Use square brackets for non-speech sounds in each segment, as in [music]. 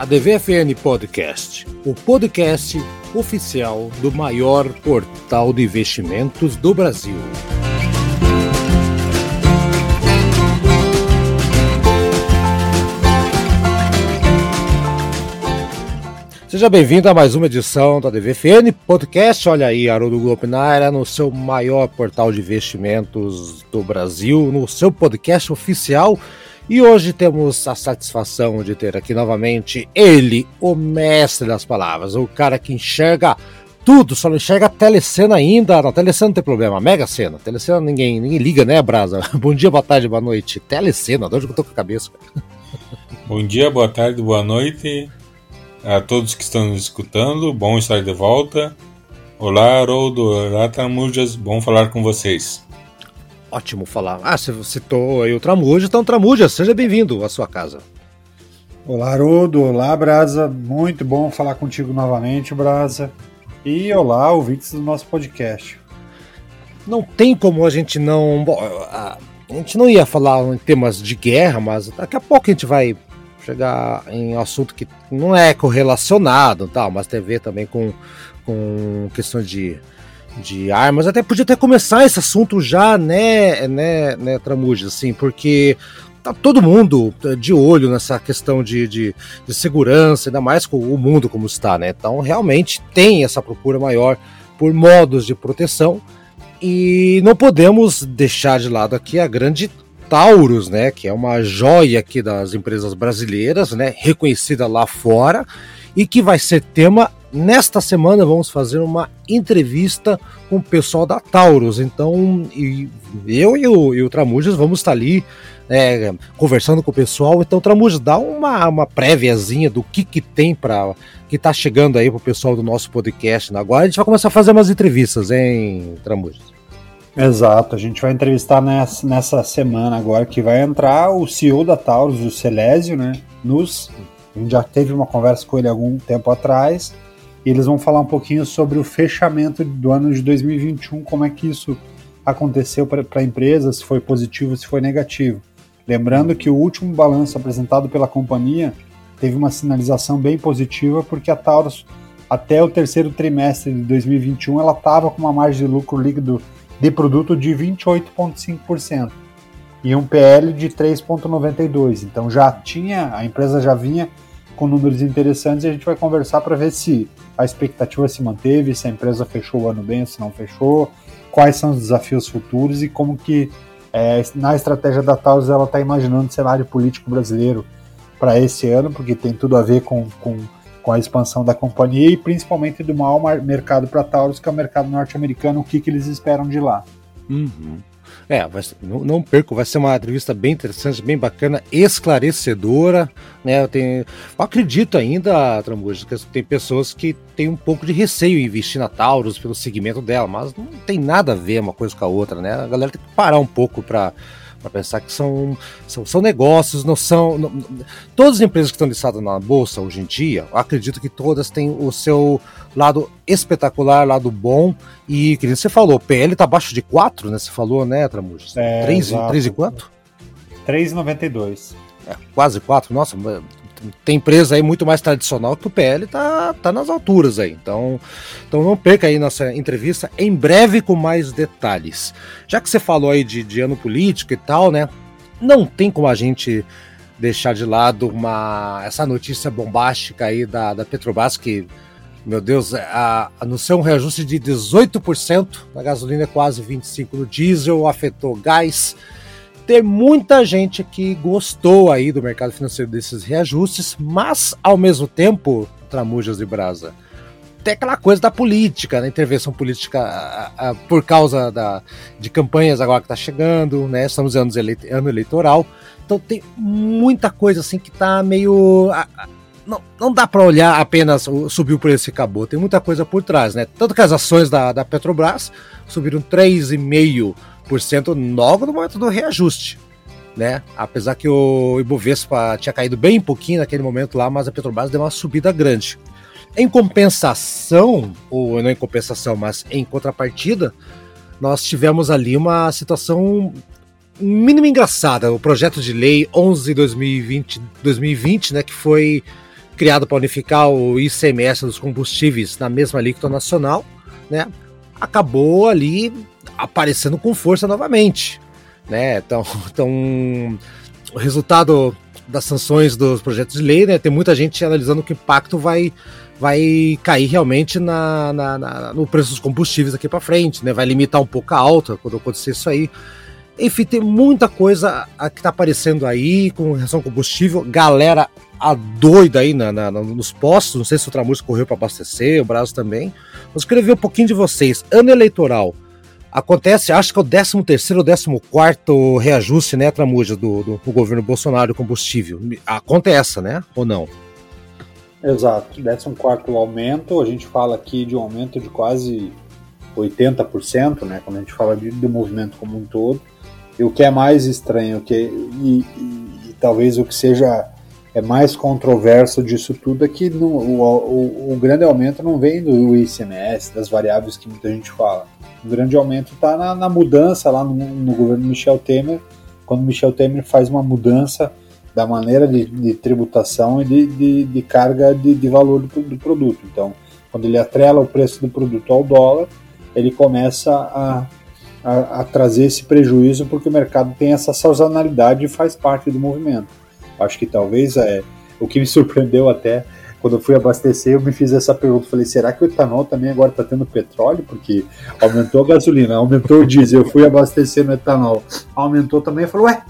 a DVFN Podcast, o podcast oficial do maior portal de investimentos do Brasil. Seja bem-vindo a mais uma edição da DVFN Podcast. Olha aí, Haroldo Glopinaira, no seu maior portal de investimentos do Brasil, no seu podcast oficial. E hoje temos a satisfação de ter aqui novamente ele, o mestre das palavras, o cara que enxerga tudo, só não enxerga a telecena ainda. Na telecena não tem problema, mega cena. Telecena ninguém, ninguém liga, né, Brasa? [laughs] Bom dia, boa tarde, boa noite. Telecena, de onde eu tô com a cabeça? Bom dia, boa tarde, boa noite a todos que estão nos escutando. Bom estar de volta. Olá, Haroldo. Olá, Tramujas. Bom falar com vocês. Ótimo falar. Ah, você citou aí o Tramujas, então Tramujas, seja bem-vindo à sua casa. Olá, Haroldo. Olá, Brasa. Muito bom falar contigo novamente, Brasa. E olá, ouvintes do nosso podcast. Não tem como a gente não. Bom, a gente não ia falar em temas de guerra, mas daqui a pouco a gente vai chegar em um assunto que não é correlacionado, tal, mas tem a ver também com, com questões de, de armas. Até podia até começar esse assunto já, né, né, né Tramujas, assim, porque tá todo mundo de olho nessa questão de, de, de, segurança, ainda mais com o mundo como está, né? Então realmente tem essa procura maior por modos de proteção e não podemos deixar de lado aqui a grande Taurus, né, que é uma joia aqui das empresas brasileiras, né, reconhecida lá fora e que vai ser tema nesta semana vamos fazer uma entrevista com o pessoal da Taurus. Então, eu e o, e o Tramujas vamos estar ali é, conversando com o pessoal. Então, Tramujas, dá uma, uma préviazinha do que, que tem para que está chegando aí para o pessoal do nosso podcast. Agora a gente vai começar a fazer umas entrevistas, hein, Tramujas? Exato, a gente vai entrevistar nessa, nessa semana agora que vai entrar o CEO da Taurus, o Celésio, né? Nos, a gente já teve uma conversa com ele algum tempo atrás e eles vão falar um pouquinho sobre o fechamento do ano de 2021, como é que isso aconteceu para a empresa, se foi positivo, se foi negativo. Lembrando que o último balanço apresentado pela companhia teve uma sinalização bem positiva, porque a Taurus, até o terceiro trimestre de 2021, ela estava com uma margem de lucro líquido de produto de 28,5% e um PL de 3,92. Então já tinha, a empresa já vinha com números interessantes e a gente vai conversar para ver se a expectativa se manteve, se a empresa fechou o ano bem ou se não fechou, quais são os desafios futuros e como que é, na estratégia da Taurus ela está imaginando o cenário político brasileiro para esse ano, porque tem tudo a ver com, com com a expansão da companhia e principalmente do maior mercado para Taurus, que é o mercado norte-americano, o que, que eles esperam de lá. Uhum. É, vai, não, não, perco, vai ser uma entrevista bem interessante, bem bacana, esclarecedora. Né? Eu, tenho, eu acredito ainda, Tramujas, que tem pessoas que têm um pouco de receio em investir na Taurus pelo segmento dela, mas não tem nada a ver uma coisa com a outra, né? A galera tem que parar um pouco para para pensar que são, são, são negócios, não são. Não, todas as empresas que estão listadas na bolsa hoje em dia, acredito que todas têm o seu lado espetacular, lado bom. E, que você falou, o PL está abaixo de 4, né? Você falou, né, Tramujas? É, 3, 3 e quanto? 3,92. É, quase 4. Nossa, tem empresa aí muito mais tradicional que o PL tá, tá nas alturas aí. Então, então não perca aí nossa entrevista em breve com mais detalhes. Já que você falou aí de, de ano político e tal, né? Não tem como a gente deixar de lado uma essa notícia bombástica aí da, da Petrobras que meu Deus, a, anunciou um reajuste de 18% na gasolina, quase 25% no diesel, afetou gás, ter muita gente que gostou aí do mercado financeiro desses reajustes, mas ao mesmo tempo, Tramujas e Brasa, tem aquela coisa da política, da intervenção política a, a, por causa da, de campanhas agora que está chegando, né? Estamos em anos ano eleitoral, então tem muita coisa assim que está meio a, não, não dá para olhar apenas subiu o preço e acabou. Tem muita coisa por trás, né? Tanto que as ações da, da Petrobras subiram 3,5% logo no momento do reajuste. Né? Apesar que o Ibovespa tinha caído bem pouquinho naquele momento lá, mas a Petrobras deu uma subida grande. Em compensação, ou não em compensação, mas em contrapartida, nós tivemos ali uma situação mínimo engraçada. O projeto de lei 11 2020, 2020 né, que foi criado para unificar o ICMS dos combustíveis na mesma alíquota nacional, né, acabou ali aparecendo com força novamente. Né? Então, [laughs] então, o resultado das sanções dos projetos de lei, né, tem muita gente analisando que o impacto vai, vai cair realmente na, na, na no preço dos combustíveis aqui para frente, né, vai limitar um pouco a alta quando acontecer isso aí. Enfim, tem muita coisa que tá aparecendo aí com relação ao combustível. Galera a doida aí na, na, nos postos. Não sei se o Tramurs correu para abastecer, o Brasil também. Mas queria ver um pouquinho de vocês. Ano eleitoral. Acontece, acho que é o 13 terceiro ou 14 reajuste, né, Tramuja, do, do, do, governo Bolsonaro combustível. Acontece, né? Ou não? Exato. 14 aumento, a gente fala aqui de um aumento de quase 80%, né? Quando a gente fala de, movimento como um todo. E o que é mais estranho, que, e, e, e talvez o que seja é mais controverso disso tudo é que no, o, o, o, grande aumento não vem do ICMS, das variáveis que muita gente fala. O grande aumento está na, na, mudança lá no, no, governo Michel Temer, quando Michel Temer faz uma mudança da maneira de, de tributação e de, de, de carga de, valor do, do, produto. Então, quando ele atrela o preço do produto ao dólar, ele começa a a, a, trazer esse prejuízo porque o mercado tem essa sazonalidade e faz parte do movimento. Acho que talvez é o que me surpreendeu até quando eu fui abastecer, eu me fiz essa pergunta. Falei, será que o etanol também agora está tendo petróleo? Porque aumentou a gasolina, aumentou o diesel. Eu fui abastecer no etanol, aumentou também. [laughs] Eu falei, ué,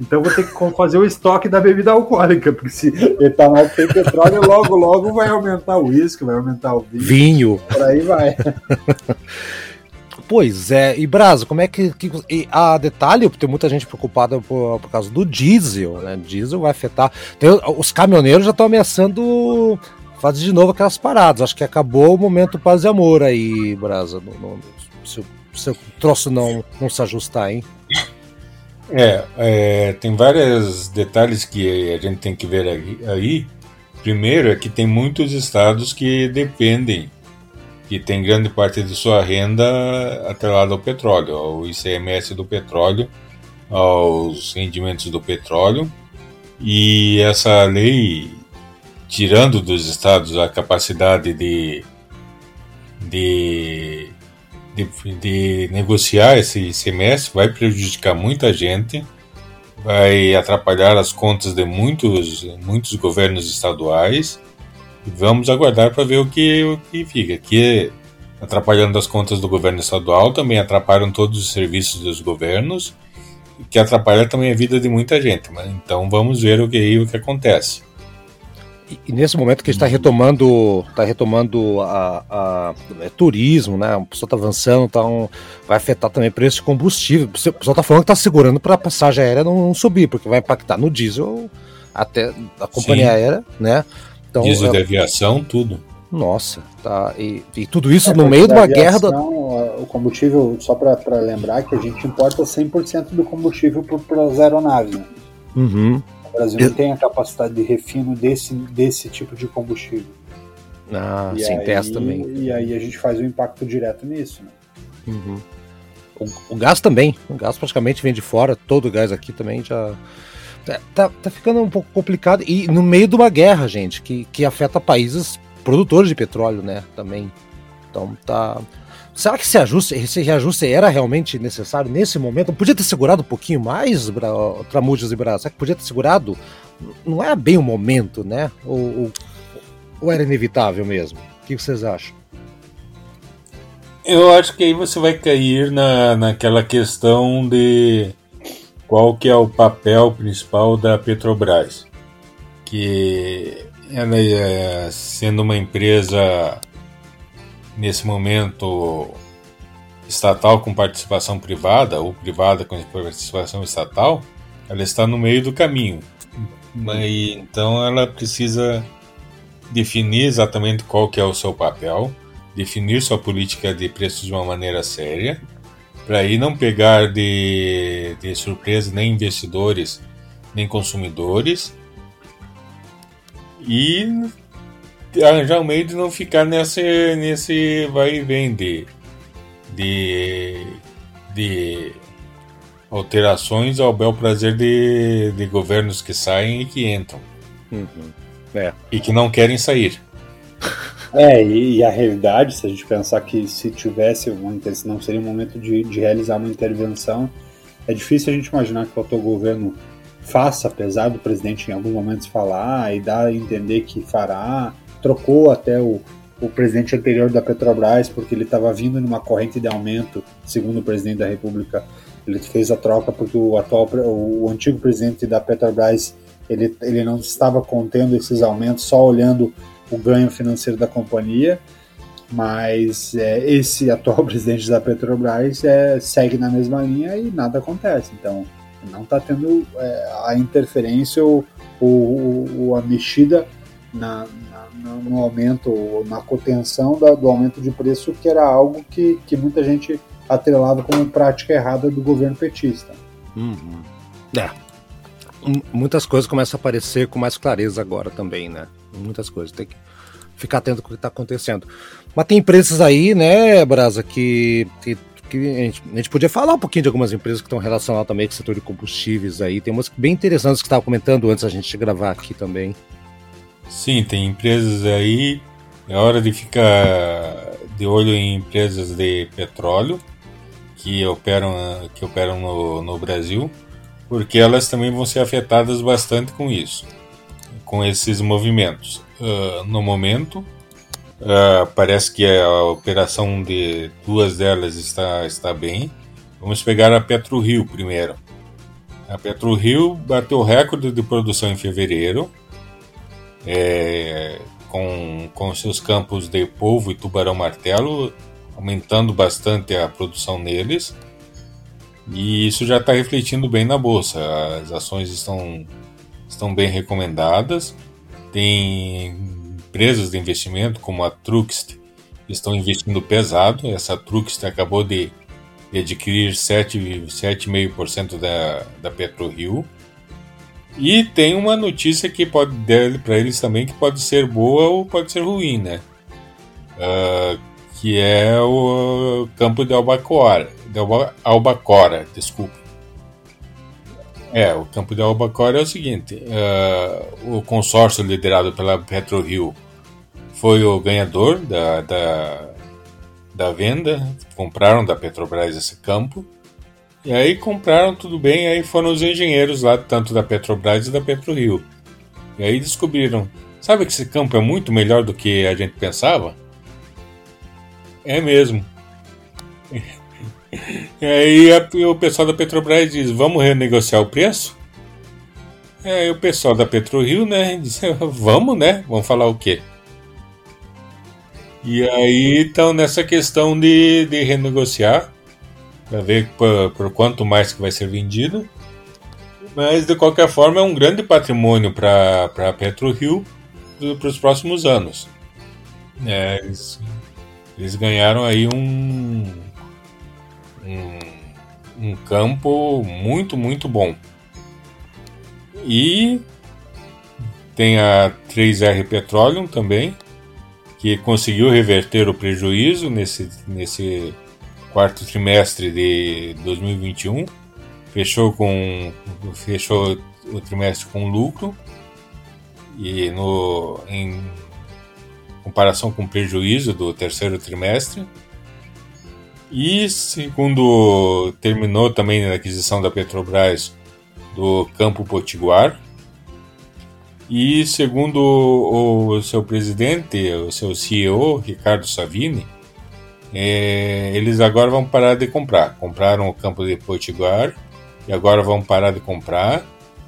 então vou ter que fazer o estoque da bebida alcoólica, porque se etanol tem petróleo, logo, logo vai aumentar o uísque, vai aumentar o vinho. Vinho. Por aí vai. [laughs] Pois é, e Brasa, como é que. que e a detalhe, tem muita gente preocupada por, por causa do diesel, né? Diesel vai afetar. Tem, os caminhoneiros já estão ameaçando fazer de novo aquelas paradas. Acho que acabou o momento paz e amor aí, Brasa. No, no, se, se o troço não, não se ajustar, hein? É, é, tem vários detalhes que a gente tem que ver aí. Primeiro é que tem muitos estados que dependem que tem grande parte de sua renda atrelada ao petróleo, ao ICMS do petróleo, aos rendimentos do petróleo. E essa lei, tirando dos estados a capacidade de, de, de, de negociar esse ICMS, vai prejudicar muita gente, vai atrapalhar as contas de muitos, muitos governos estaduais Vamos aguardar para ver o que, o que fica. Que atrapalhando as contas do governo estadual, também atrapalham todos os serviços dos governos, que atrapalha também a vida de muita gente. Mas, então vamos ver o que, o que acontece. E, e nesse momento que a gente está retomando, tá retomando a, a é, turismo, né? O pessoal está avançando, então vai afetar também o preço de combustível. O pessoal está falando que está segurando para a passagem aérea não, não, subir, porque vai impactar no diesel até a companhia Sim. aérea, né? Então, Diesel é... de aviação, tudo. Nossa, tá. E, e tudo isso é, no meio de uma guerra. Da... O combustível, só para lembrar que a gente importa 100% do combustível para as aeronaves. Né? Uhum. O Brasil não tem a capacidade de refino desse, desse tipo de combustível. Ah, e sim, aí, também. E aí a gente faz um impacto direto nisso. Né? Uhum. O, o, gás também. O gás praticamente vem de fora, todo o gás aqui também já Tá, tá, tá, ficando um pouco complicado. E no meio de uma guerra, gente, que, que afeta países produtores de petróleo, né? Também. Então tá. Será que esse ajuste, esse reajuste era realmente necessário nesse momento? Podia ter segurado um pouquinho mais, Tramujas e Brás? Será que podia ter segurado? Não era bem o momento, né? Ou, ou, ou era inevitável mesmo? O que vocês acham? Eu acho que aí você vai cair na, naquela questão de qual que é o papel principal da Petrobras, que ela é, sendo uma empresa nesse momento estatal com participação privada ou privada com participação estatal, ela está no meio do caminho. Então ela precisa definir exatamente qual que é o seu papel, definir sua política de preços de uma maneira séria para aí não pegar de, de surpresa nem investidores nem consumidores e arranjar um meio de não ficar nesse, nesse vai e vem de, de, de alterações ao bel prazer de, de governos que saem e que entram. Uhum. É. E que não querem sair. É, e, e, a realidade, se a gente pensar que se tivesse uma não seria um momento de, de realizar uma intervenção, é difícil a gente imaginar que o atual governo faça, apesar do presidente em alguns momentos falar e dar a entender que fará. Trocou até o, o presidente anterior da Petrobras porque ele estava vindo numa corrente de aumento, segundo o presidente da República. Ele fez a troca porque o atual, o antigo presidente da Petrobras, ele, ele não estava contendo esses aumentos, só olhando o ganho financeiro da companhia, mas é, esse [laughs] atual presidente da Petrobras é, segue na mesma linha e nada acontece. Então, não está tendo é, a interferência ou, ou, ou a mexida na, na, no aumento, na contenção da, do aumento de preço, que era algo que, que muita gente atrelava como prática errada do governo petista. Uhum. É. Muitas coisas começam a aparecer com mais clareza agora também, né? Muitas coisas. Tem que ficar atento com o que está acontecendo. Mas tem empresas aí, né, Brasa, que, que, que a, gente, a, gente, podia falar um pouquinho de algumas empresas que estão relacionadas também com o setor de combustíveis aí. Tem umas bem interessantes que estava comentando antes a gente gravar aqui também. Sim, tem empresas aí. É hora de ficar de olho em empresas de petróleo que operam, que operam no, no Brasil, porque elas também vão ser afetadas bastante com isso com esses movimentos. Uh, no momento, uh, parece que a operação de duas delas está, está bem. Vamos pegar a PetroRio primeiro. A PetroRio bateu recorde de produção em fevereiro, é, com, com seus campos de polvo e tubarão-martelo, aumentando bastante a produção neles. E isso já está refletindo bem na bolsa. As ações estão estão bem recomendadas. Tem empresas de investimento como a Truxt estão investindo pesado. Essa Truxt acabou de, de adquirir 7,5% da, da PetroRio. E tem uma notícia que pode dar para eles também que pode ser boa ou pode ser ruim, né? Uh, que é o campo de Albacora, de Albacora, desculpa. É, o campo de Albacora é o seguinte: uh, o consórcio liderado pela PetroRio foi o ganhador da, da, da venda, compraram da Petrobras esse campo. E aí compraram tudo bem, aí foram os engenheiros lá, tanto da Petrobras e da PetroRio. E aí descobriram, sabe que esse campo é muito melhor do que a gente pensava? É mesmo. E aí a, o pessoal da Petrobras diz: vamos renegociar o preço? E aí o pessoal da PetroRio, né, diz: [laughs] vamos, né? Vamos falar o quê? E aí estão nessa questão de, de renegociar para ver por, por, quanto mais que vai ser vendido. Mas de qualquer forma é um grande patrimônio para a PetroRio para os próximos anos. É, eles, eles ganharam aí um um, um campo muito, muito bom. E tem a 3R Petroleum também, que conseguiu reverter o prejuízo nesse, nesse quarto trimestre de 2021. Fechou com fechou o trimestre com lucro e no em comparação com o prejuízo do terceiro trimestre. E segundo terminou também a aquisição da Petrobras do Campo Potiguar. E segundo o seu presidente, o seu CEO, Ricardo Savini, é, eles agora vão parar de comprar. Compraram o campo de Potiguar e agora vão parar de comprar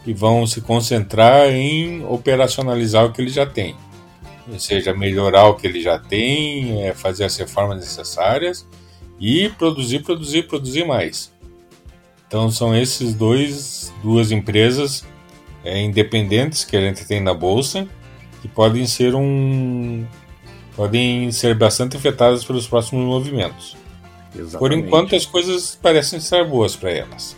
e vão se concentrar em operacionalizar o que eles já têm. Ou seja, melhorar o que eles já têm, é, fazer as reformas necessárias e produzir, produzir, produzir mais. Então são esses dois duas empresas é, independentes que a gente tem na bolsa que podem ser um podem ser bastante afetadas pelos próximos movimentos. Exatamente. Por enquanto as coisas parecem estar boas para elas.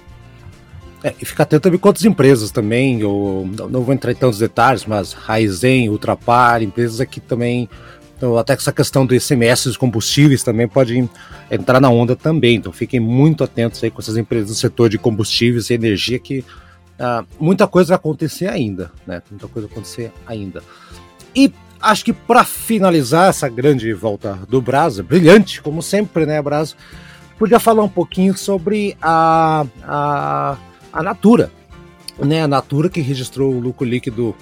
É, e fica atento também com outras empresas também, eu não vou entrar em tantos detalhes, mas Raizen, Ultrapar, empresas aqui também então, até essa questão do ICMS dos combustíveis também pode entrar na onda também. Então, fiquem muito atentos aí com essas empresas do setor de combustíveis e energia que uh, muita coisa vai acontecer ainda, né? Muita coisa vai acontecer ainda. E acho que para finalizar essa grande volta do Brasa, brilhante, como sempre, né, Brasa? Podia falar um pouquinho sobre a, a, a Natura, né? A Natura que registrou o lucro líquido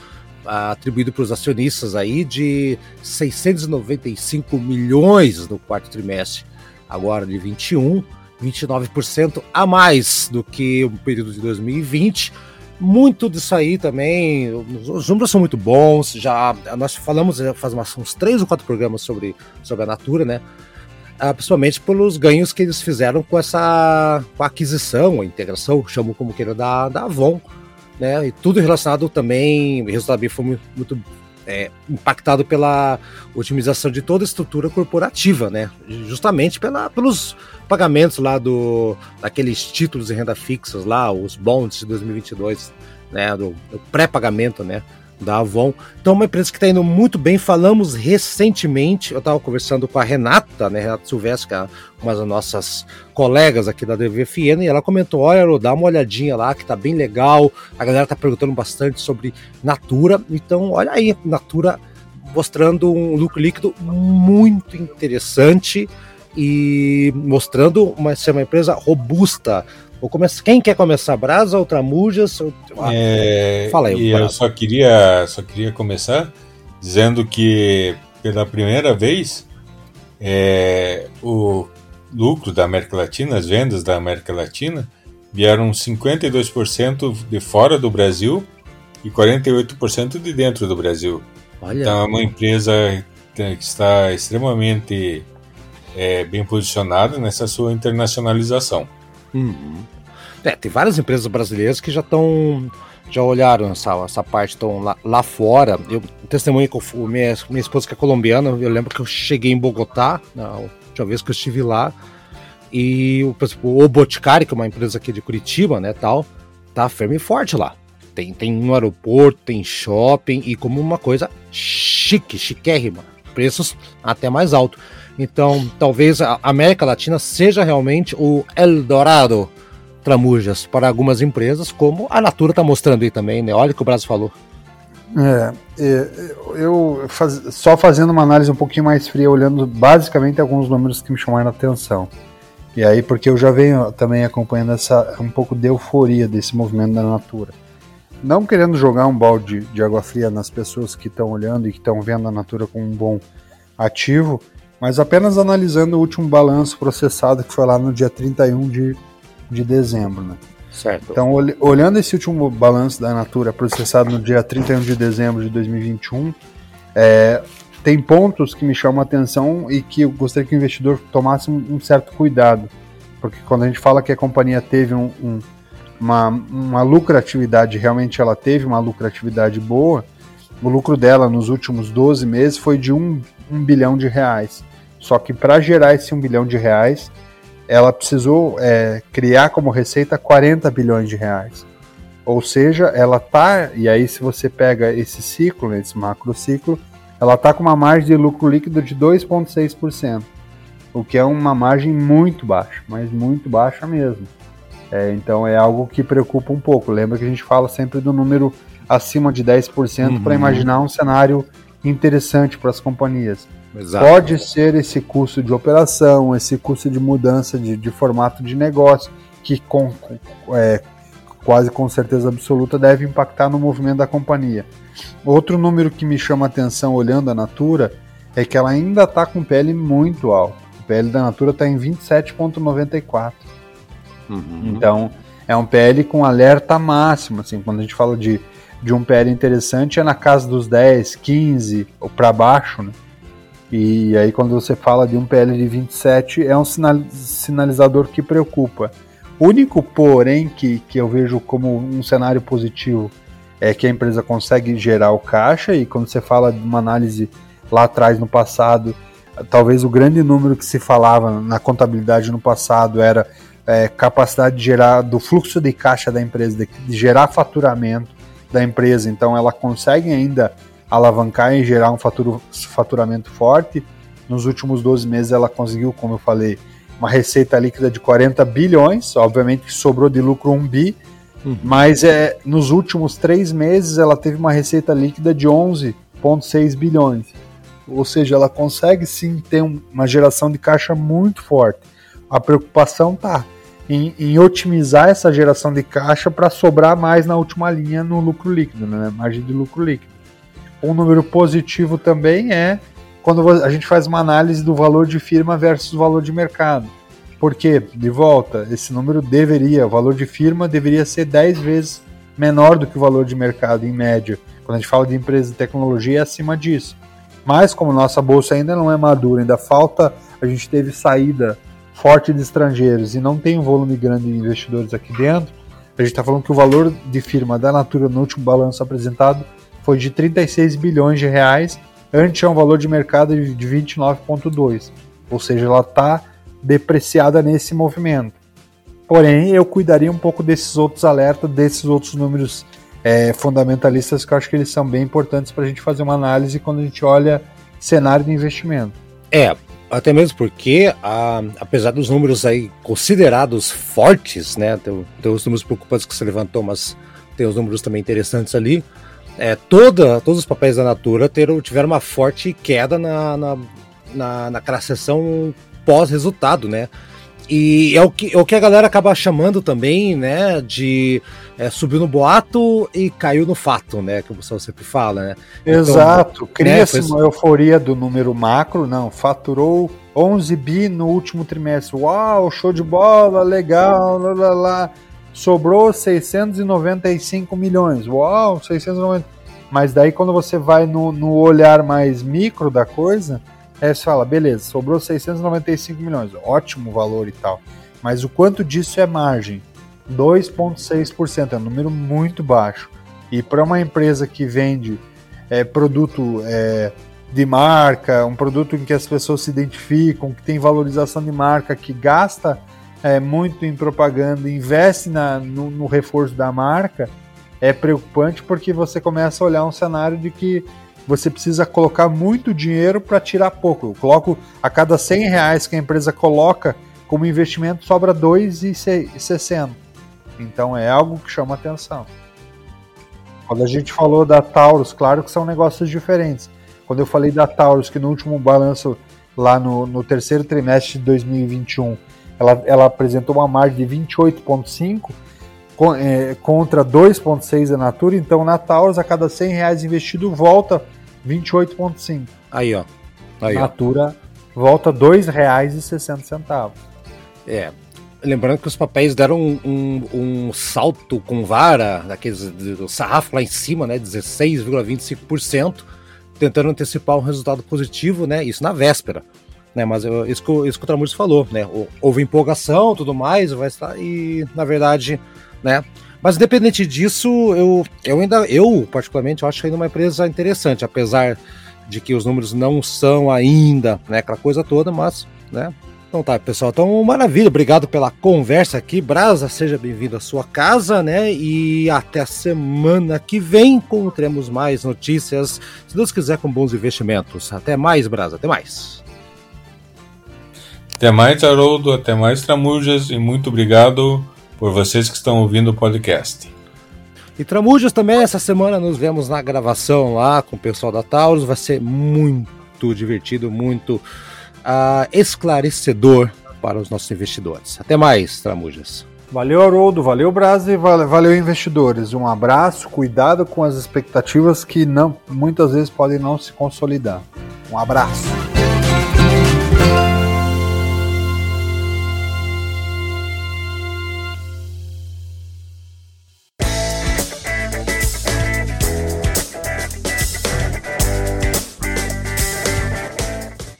atribuído para os acionistas aí de 695 milhões no quarto trimestre, agora de 21, 29% a mais do que o período de 2020. Muito disso aí também, os números são muito bons. Já nós falamos faz uns três ou quatro programas sobre, sobre a Natura, né? Ah, principalmente pelos ganhos que eles fizeram com essa com a aquisição, a integração, chamam como queira, da, da Avon né? E tudo relacionado também, o resultado foi muito, muito é, impactado pela otimização de toda a estrutura corporativa, né? Justamente pela, pelos pagamentos lá do daqueles títulos de renda fixos lá, os bonds de 2022, né? Do, do pré-pagamento, né? Da Avon. Então, uma empresa que está indo muito bem. Falamos recentemente, eu estava conversando com a Renata, né, Renata Silvestre, é uma das nossas colegas aqui da DVFN, e ela comentou: olha, dá uma olhadinha lá, que tá bem legal. A galera tá perguntando bastante sobre Natura. Então, olha aí, Natura mostrando um lucro líquido muito interessante e mostrando uma, ser uma empresa robusta Vou começar. Quem quer começar? Brasa ou Tramujas? Ah, é, Fala aí. eu só queria, só queria começar dizendo que pela primeira vez é, o lucro da América Latina, as vendas da América Latina, vieram 52% de fora do Brasil e 48% de dentro do Brasil. Olha. Então é uma empresa que está extremamente é, bem posicionada nessa sua internacionalização. Uhum. É, tem várias empresas brasileiras que já estão já olharam essa, essa parte, estão lá, lá fora. Eu testemunho com minha, minha esposa que é colombiana, eu lembro que eu cheguei em Bogotá, na última vez que eu estive lá, e o, o Boticário, que é uma empresa aqui de Curitiba, né, tal, tá firme e forte lá. Tem, tem um aeroporto, tem shopping, e como uma coisa chique, chiquérrima, preços até mais alto. Então, talvez a América Latina seja realmente o Eldorado Tramujas para algumas empresas, como a Natura está mostrando aí também, né? Olha o que o Brasil falou. É, é eu faz, só fazendo uma análise um pouquinho mais fria, olhando basicamente alguns números que me chamaram a atenção. E aí, porque eu já venho também acompanhando essa um pouco de euforia desse movimento da Natura. Não querendo jogar um balde de água fria nas pessoas que estão olhando e que estão vendo a Natura como um bom ativo, mas apenas analisando o último balanço processado que foi lá no dia 31 de, de dezembro. Né? Certo. Então, ol olhando esse último balanço da Natura processado no dia 31 de dezembro de 2021, é, tem pontos que me chamam a atenção e que eu gostaria que o investidor tomasse um, um certo cuidado. Porque quando a gente fala que a companhia teve um, um, uma, uma lucratividade, realmente ela teve uma lucratividade boa, o lucro dela nos últimos 12 meses foi de 1, 1 bilhão de reais. Só que para gerar esse 1 bilhão de reais, ela precisou é, criar como receita 40 bilhões de reais. Ou seja, ela tá, e aí se você pega esse ciclo, esse macro ciclo, ela tá com uma margem de lucro líquido de 2,6%, o que é uma margem muito baixa, mas muito baixa mesmo. É, então é algo que preocupa um pouco. Lembra que a gente fala sempre do número acima de 10% uhum. para imaginar um cenário interessante para as companhias. Exato. Pode ser esse custo de operação, esse custo de mudança de, de formato de negócio, que com, é, quase com certeza absoluta deve impactar no movimento da companhia. Outro número que me chama atenção olhando a Natura é que ela ainda está com PL muito alto. O PL da Natura está em 27,94. Uhum. Então, é um PL com alerta máximo. Assim, quando a gente fala de, de um PL interessante, é na casa dos 10, 15 ou para baixo. Né? E aí, quando você fala de um PL de 27, é um sinalizador que preocupa. O único, porém, que, que eu vejo como um cenário positivo é que a empresa consegue gerar o caixa, e quando você fala de uma análise lá atrás, no passado, talvez o grande número que se falava na contabilidade no passado era é, capacidade de gerar do fluxo de caixa da empresa, de, de gerar faturamento da empresa. Então, ela consegue ainda alavancar e gerar um faturamento forte. Nos últimos 12 meses ela conseguiu, como eu falei, uma receita líquida de 40 bilhões, obviamente que sobrou de lucro 1 bi, Uhum. Mas é, nos últimos três meses ela teve uma receita líquida de 11,6 bilhões. Ou seja, ela consegue sim ter uma geração de caixa muito forte. A preocupação tá em, em otimizar essa geração de caixa para sobrar mais na última linha no lucro líquido, né? margem de lucro líquido. Um número positivo também é quando a gente faz uma análise do valor de firma versus valor de mercado. Porque, de volta, esse número deveria, o valor de firma deveria ser 10 vezes menor do que o valor de mercado em média. Quando a gente fala de empresa de tecnologia, é acima disso. Mas, como nossa bolsa ainda não é madura, ainda falta, a gente teve saída forte de estrangeiros e não tem um volume grande de investidores aqui dentro, a gente está falando que o valor de firma da Natura no último balanço apresentado foi de 36 bilhões de reais, antes é um valor de mercado de 29,2. Ou seja, ela está depreciada nesse movimento. Porém, eu cuidaria um pouco desses outros alertas, desses outros números é, fundamentalistas, que eu acho que eles são bem importantes para a gente fazer uma análise quando a gente olha cenário de investimento. É, até mesmo porque, a, apesar dos números aí considerados fortes, né, tem, tem, os números preocupantes que você levantou, mas tem os números também interessantes ali, é, toda, todos os papéis da Natura ter, tiveram uma forte queda na, na, na, naquela sessão pós-resultado, né? E é o, que, é o que a galera acaba chamando também, né? De é, subiu no boato e caiu no fato, né? Que o pessoal sempre fala, né? Então, Exato. Então, Cria-se né, uma euforia do número macro, não. Faturou 11 bi no último trimestre. Uau, show de bola, legal, lá, lá, lá. Sobrou 695 milhões. Uau, 690. Mas daí quando você vai no, no olhar mais micro da coisa Aí você fala, beleza, sobrou 695 milhões, ótimo valor e tal. Mas o quanto disso é margem? 2,6%, é um número muito baixo. E para uma empresa que vende é, produto é, de marca, um produto em que as pessoas se identificam, que tem valorização de marca, que gasta é, muito em propaganda, investe na, no, no reforço da marca, é preocupante porque você começa a olhar um cenário de que você precisa colocar muito dinheiro para tirar pouco. Eu coloco a cada 100 reais que a empresa coloca como investimento sobra 2,60. Então é algo que chama atenção. Quando a gente falou da Taurus, claro que são negócios diferentes. Quando eu falei da Taurus, que no último balanço, lá no, no terceiro trimestre de 2021, ela, ela apresentou uma margem de 28,5 é, contra 2,6 da Natura, então na Taurus, a cada 100 reais investido, volta 28,5. Aí, ó. Aí, Natura ó. volta R$ 2,60. É. Lembrando que os papéis deram um, um, um salto com vara, daqueles do sarrafo lá em cima, né? 16,25%, tentando antecipar um resultado positivo, né? Isso na véspera. Né, mas eu, isso, que, isso que o Tramuros falou, né? Houve empolgação tudo mais, vai estar, e na verdade, né? Mas independente disso, eu, eu ainda, eu particularmente, eu acho ainda uma empresa interessante, apesar de que os números não são ainda, né, aquela coisa toda, mas, né, então tá, pessoal. Então, maravilha. Obrigado pela conversa aqui. Brasa, seja bem-vindo à sua casa, né? E até a semana que vem encontremos mais notícias, se Deus quiser, com bons investimentos. Até mais, Brasa. Até mais. Até mais, Haroldo. Até mais, Tramujas. E muito obrigado por vocês que estão ouvindo o podcast. E Tramujas também, essa semana nos vemos na gravação lá com o pessoal da Taurus, vai ser muito divertido, muito uh, esclarecedor para os nossos investidores. Até mais, Tramujas. Valeu, Haroldo, valeu, Brasil, valeu, valeu, investidores. Um abraço, cuidado com as expectativas que não, muitas vezes podem não se consolidar. Um abraço.